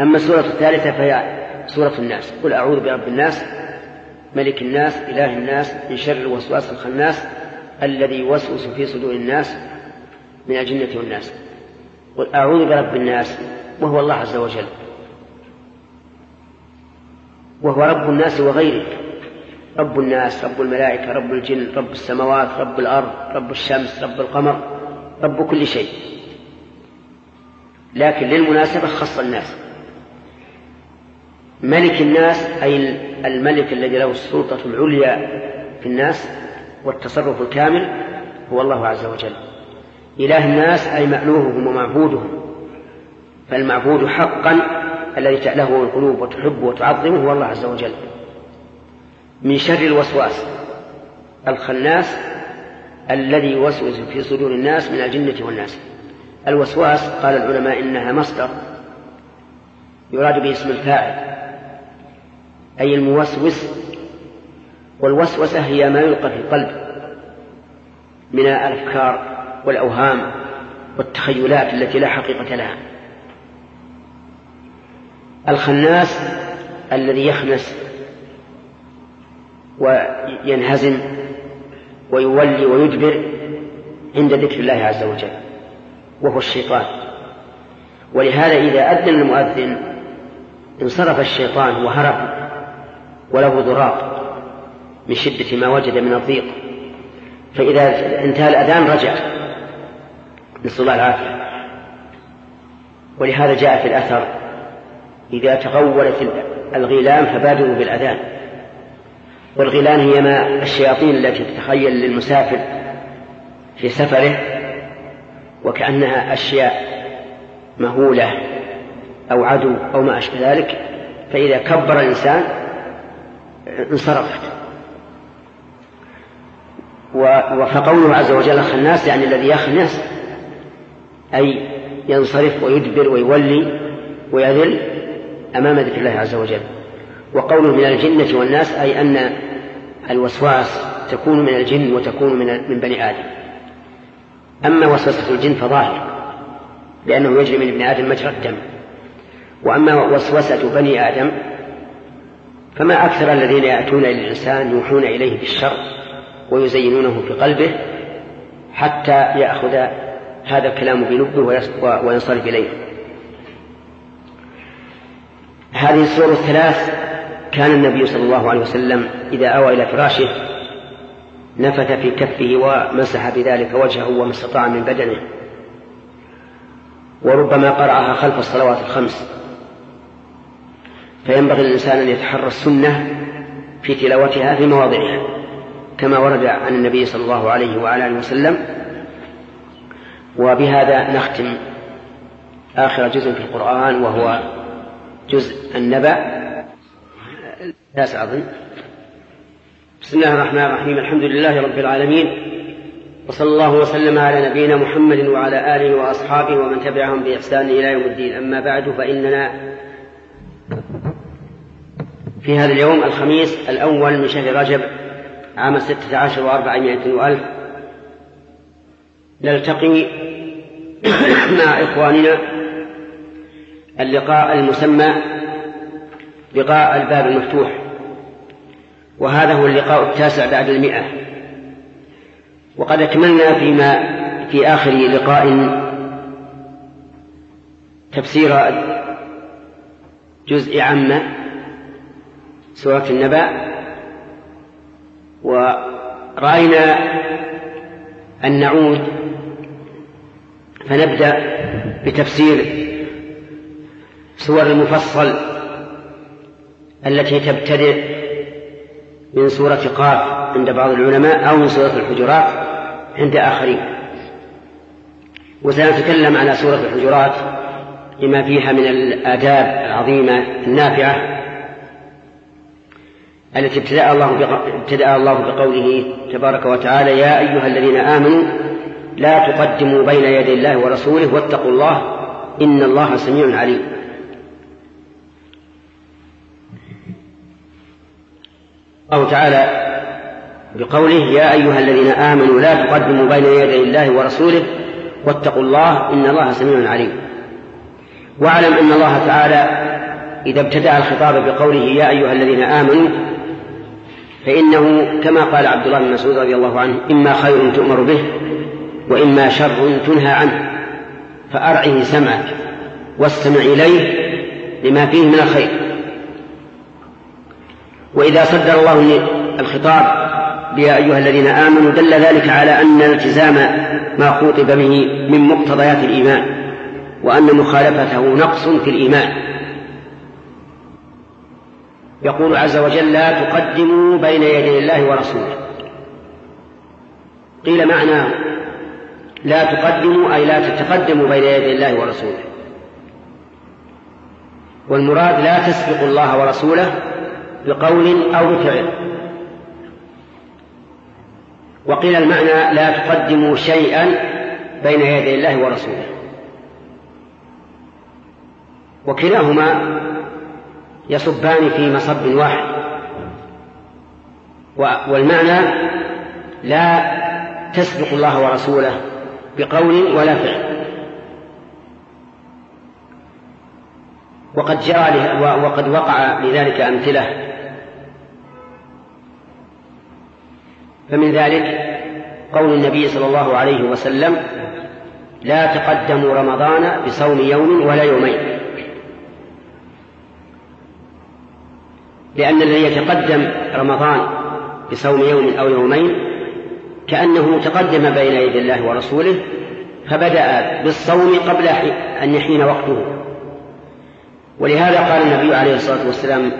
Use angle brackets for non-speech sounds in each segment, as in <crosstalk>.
أما السورة الثالثة فهي سورة الناس. قل أعوذ برب الناس ملك الناس إله الناس من شر الوسواس الخناس الذي يوسوس في صدور الناس من الجنة والناس. قل أعوذ برب الناس وهو الله عز وجل. وهو رب الناس وغيره. رب الناس رب الملائكة رب الجن رب السماوات رب الأرض رب الشمس رب القمر رب كل شيء. لكن للمناسبة خص الناس. ملك الناس أي الملك الذي له السلطة العليا في الناس والتصرف الكامل هو الله عز وجل. إله الناس أي مألوههم ومعبودهم. فالمعبود حقا الذي تألهه القلوب وتحبه وتعظمه هو الله عز وجل. من شر الوسواس الخناس الذي يوسوس في صدور الناس من الجنة والناس. الوسواس قال العلماء إنها مصدر يراد به اسم الفاعل. أي الموسوس والوسوسة هي ما يلقى في القلب من الأفكار والأوهام والتخيلات التي لا حقيقة لها. الخناس الذي يخنس وينهزم ويولي ويدبر عند ذكر الله عز وجل وهو الشيطان. ولهذا إذا أذن المؤذن انصرف الشيطان وهرب وله ضراط من شدة ما وجد من الضيق. فإذا انتهى الأذان رجع. نسأل الله العافية. ولهذا جاء في الأثر إذا تغولت الغيلان فبادروا بالأذان. والغيلان هي ما الشياطين التي تتخيل للمسافر في سفره وكأنها أشياء مهولة أو عدو أو ما أشبه ذلك. فإذا كبر الإنسان انصرفت فقوله عز وجل خناس يعني الذي يخنس أي ينصرف ويدبر ويولي ويذل أمام ذكر الله عز وجل. وقوله من الجنة والناس أي أن الوسواس تكون من الجن وتكون من من بني آدم. أما وسوسة الجن فظاهر لأنه يجري من ابن آدم مجرى الدم. وأما وسوسة بني آدم فما أكثر الذين يأتون إلى الإنسان يوحون إليه بالشر ويزينونه في قلبه حتى يأخذ هذا الكلام بلبه وينصرف إليه. هذه السور الثلاث كان النبي صلى الله عليه وسلم إذا أوى إلى فراشه نفث في كفه ومسح بذلك وجهه وما استطاع من بدنه. وربما قرأها خلف الصلوات الخمس. فينبغي للإنسان أن يتحرى السنة في تلاوتها في مواضعها كما ورد عن النبي صلى الله عليه وعلى آله وسلم وبهذا نختم آخر جزء في القرآن وهو جزء النبأ. تاسع أظن بسم الله الرحمن الرحيم الحمد لله رب العالمين وصلى الله وسلم على نبينا محمد وعلى آله وأصحابه ومن تبعهم بإحسان إلى يوم الدين. أما بعد فإننا في هذا اليوم الخميس الأول من شهر رجب عام ستة عشر وأربعمائة وألف. نلتقي <coughs> مع إخواننا اللقاء المسمى لقاء الباب المفتوح. وهذا هو اللقاء التاسع بعد المئة. وقد أكملنا فيما في آخر لقاء تفسير جزء عامة سورة النبأ ورأينا أن نعود فنبدأ بتفسير سور المفصل التي تبتدئ من سورة قاف عند بعض العلماء أو من سورة الحجرات عند آخرين. وسنتكلم على سورة الحجرات لما فيها من الآداب العظيمة النافعة التي ابتدأ الله ابتدأ الله بقوله تبارك وتعالى يا أيها الذين آمنوا لا تقدموا بين يدي الله ورسوله واتقوا الله إن الله سميع عليم. الله تعالى بقوله يا أيها الذين آمنوا لا تقدموا بين يدي الله ورسوله واتقوا الله إن الله سميع عليم. واعلم أن الله تعالى إذا ابتدأ الخطاب بقوله يا أيها الذين آمنوا فإنه كما قال عبد الله بن مسعود رضي الله عنه إما خير تؤمر به وإما شر تنهى عنه فأرعه سمعك واستمع إليه لما فيه من الخير. وإذا صدر الله الخطاب يا أيها الذين آمنوا دل ذلك على أن التزام ما خوطب به من مقتضيات الإيمان وأن مخالفته نقص في الإيمان. يقول عز وجل لا تقدموا بين يدي الله ورسوله. قيل معناه لا تقدموا أي لا تتقدموا بين يدي الله ورسوله. والمراد لا تسبقوا الله ورسوله بقول أو بفعل. وقيل المعنى لا تقدموا شيئا بين يدي الله ورسوله. وكلاهما يصبان في مصب واحد. والمعنى لا تسبق الله ورسوله بقول ولا فعل. وقد جرى وقد وقع لذلك أمثلة. فمن ذلك قول النبي صلى الله عليه وسلم لا تقدموا رمضان بصوم يوم ولا يومين. لأن الذي يتقدم رمضان بصوم يوم أو يومين كأنه تقدم بين يدي الله ورسوله فبدأ بالصوم قبل أن يحين وقته. ولهذا قال النبي عليه الصلاة والسلام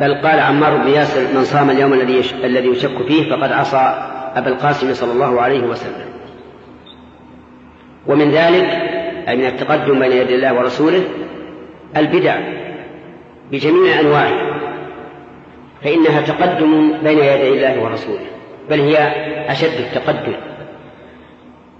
بل قال عمار بن ياسر من صام اليوم الذي الذي يشك فيه فقد عصى أبا القاسم صلى الله عليه وسلم. ومن ذلك أي من التقدم بين يدي الله ورسوله البدع بجميع أنواعها فإنها تقدم بين يدي الله ورسوله بل هي أشد التقدم.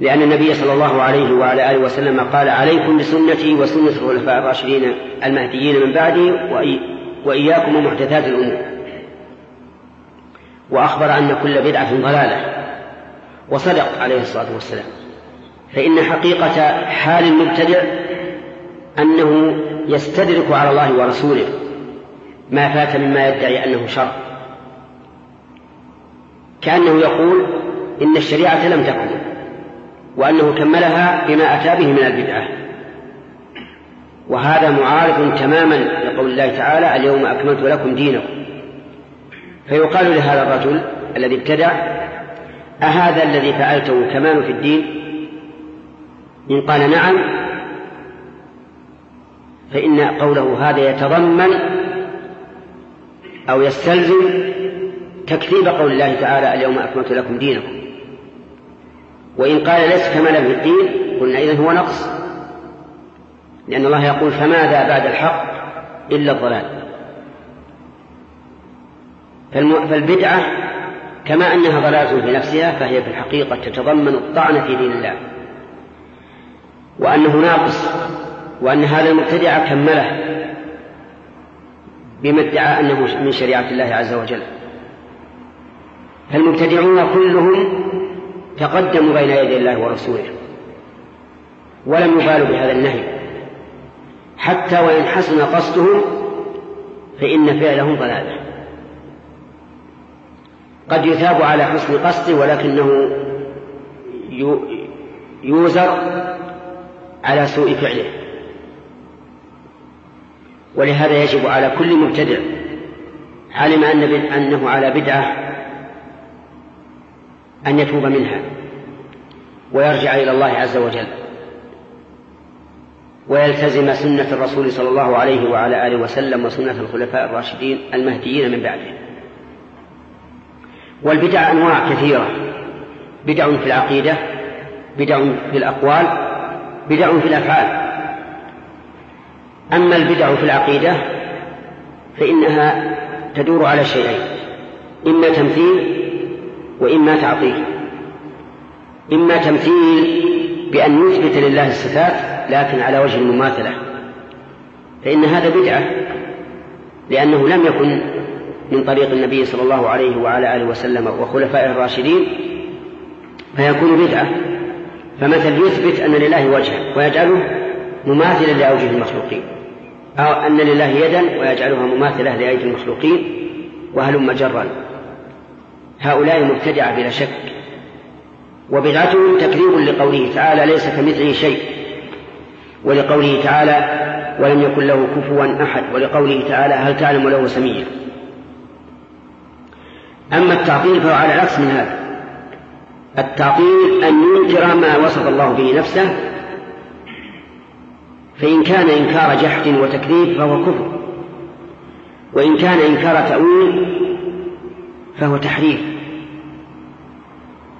لأن النبي صلى الله عليه وعلى آله وسلم قال عليكم بسنتي وسنة الخلفاء الراشدين المهديين من بعدي وإياكم ومحدثات الأمور. وأخبر أن كل بدعة ضلالة. وصدق عليه الصلاة والسلام. فإن حقيقة حال المبتدع أنه يستدرك على الله ورسوله. ما فات مما يدعي أنه شر. كأنه يقول إن الشريعة لم تكن وأنه كملها بما أتى به من البدعة. وهذا معارض تماما لقول الله تعالى اليوم أكملت لكم دينكم. فيقال لهذا الرجل الذي ابتدع أهذا الذي فعلته كمال في الدين؟ إن قال نعم فإن قوله هذا يتضمن أو يستلزم تكذيب قول الله تعالى اليوم أكملت لكم دينكم. وإن قال ليس كمالا في الدين قلنا إذن هو نقص. لأن الله يقول فماذا بعد الحق إلا الضلال. فالبدعة كما أنها ضلالة في نفسها فهي في الحقيقة تتضمن الطعن في دين الله. وأنه ناقص وأن هذا المبتدع كمله. بما ادعى أنه من شريعة الله عز وجل. فالمبتدعون كلهم تقدموا بين يدي الله ورسوله ولم يبالوا بهذا النهي. حتى وإن حسن قصدهم فإن فعلهم ضلالة. قد يثاب على حسن قصده ولكنه يوزر على سوء فعله. ولهذا يجب على كل مبتدع علم أن أنه على بدعة أن يتوب منها ويرجع إلى الله عز وجل ويلتزم سنة الرسول صلى الله عليه وعلى آله وسلم وسنة الخلفاء الراشدين المهديين من بعده. والبدع أنواع كثيرة بدع في العقيدة بدع في الأقوال بدع في الأفعال. أما البدع في العقيدة فإنها تدور على شيئين إما تمثيل وإما تعطيل. إما تمثيل بأن نثبت لله الصفات لكن على وجه المماثلة. فإن هذا بدعة لأنه لم يكن من طريق النبي صلى الله عليه وعلى آله وسلم وخلفائه الراشدين فيكون بدعة. فمثل يثبت أن لله وجها ويجعله مماثلا لأوجه المخلوقين. أو أن لله يدا ويجعلها مماثلة لأيدي المخلوقين وهلم جرا هؤلاء مبتدعة بلا شك. وبدعتهم تكذيب لقوله تعالى ليس كمثله شيء ولقوله تعالى ولم يكن له كفوا أحد ولقوله تعالى هل تعلم له سميا أما التعطيل فهو على العكس من هذا. التعطيل أن ينكر ما وصف الله به نفسه فإن كان إنكار جحد وتكذيب فهو كفر. وإن كان إنكار تأويل فهو تحريف.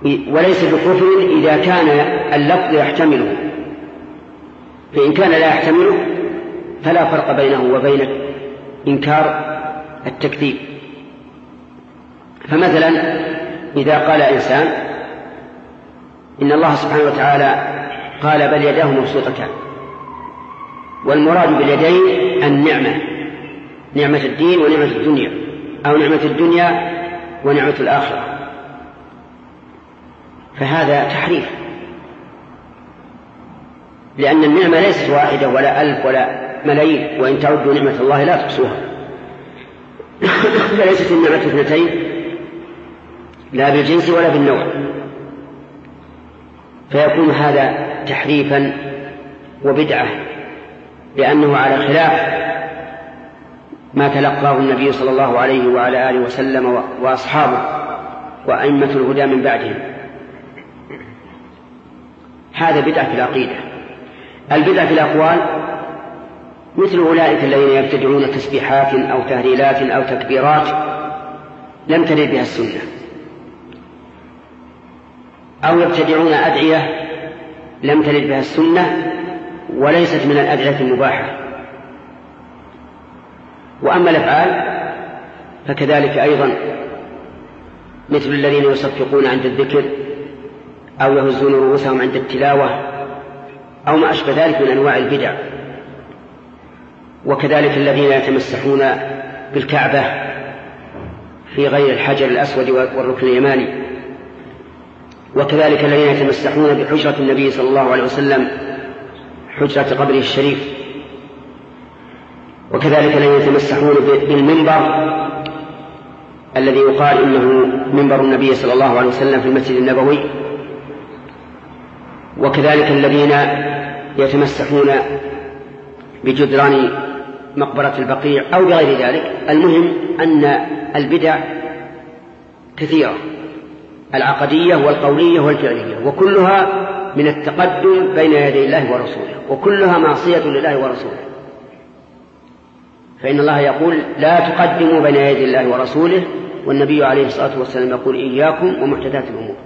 وليس بكفر إذا كان اللفظ يحتمله. فإن كان لا يحتمله فلا فرق بينه وبين إنكار التكذيب. فمثلا إذا قال إنسان إن الله سبحانه وتعالى قال بل يداه مبسوطتان. والمراد باليدين النعمة نعمة الدين ونعمة الدنيا أو نعمة الدنيا ونعمة الآخرة. فهذا تحريف. لأن النعمة ليست واحدة ولا ألف ولا ملايين وإن تعدوا نعمة الله لا تحصوها. فليست النعمة اثنتين لا بالجنس ولا بالنوع. فيكون هذا تحريفا وبدعة. لأنه على خلاف ما تلقاه النبي صلى الله عليه وعلى آله وسلم وأصحابه وأئمة الهدى من بعدهم. هذا بدعة في العقيدة. البدعة في الأقوال مثل أولئك الذين يبتدعون تسبيحات أو تهليلات أو تكبيرات لم ترد بها السنة. أو يبتدعون أدعية لم ترد بها السنة وليست من الأدعية المباحة. وأما الأفعال فكذلك أيضا مثل الذين يصفقون عند الذكر أو يهزون رؤوسهم عند التلاوة أو ما أشبه ذلك من أنواع البدع. وكذلك الذين يتمسحون بالكعبة في غير الحجر الأسود والركن اليماني. وكذلك الذين يتمسحون بحجرة النبي صلى الله عليه وسلم حجرة قبره الشريف. وكذلك الذين يتمسحون بالمنبر الذي يقال إنه منبر النبي صلى الله عليه وسلم في المسجد النبوي. وكذلك الذين يتمسحون بجدران مقبرة البقيع أو بغير ذلك. المهم أن البدع كثيرة العقدية والقولية والفعلية وكلها من التقدم بين يدي الله ورسوله وكلها معصية لله ورسوله. فإن الله يقول لا تقدموا بين يدي الله ورسوله والنبي عليه الصلاة والسلام يقول إياكم ومحدثات الأمور.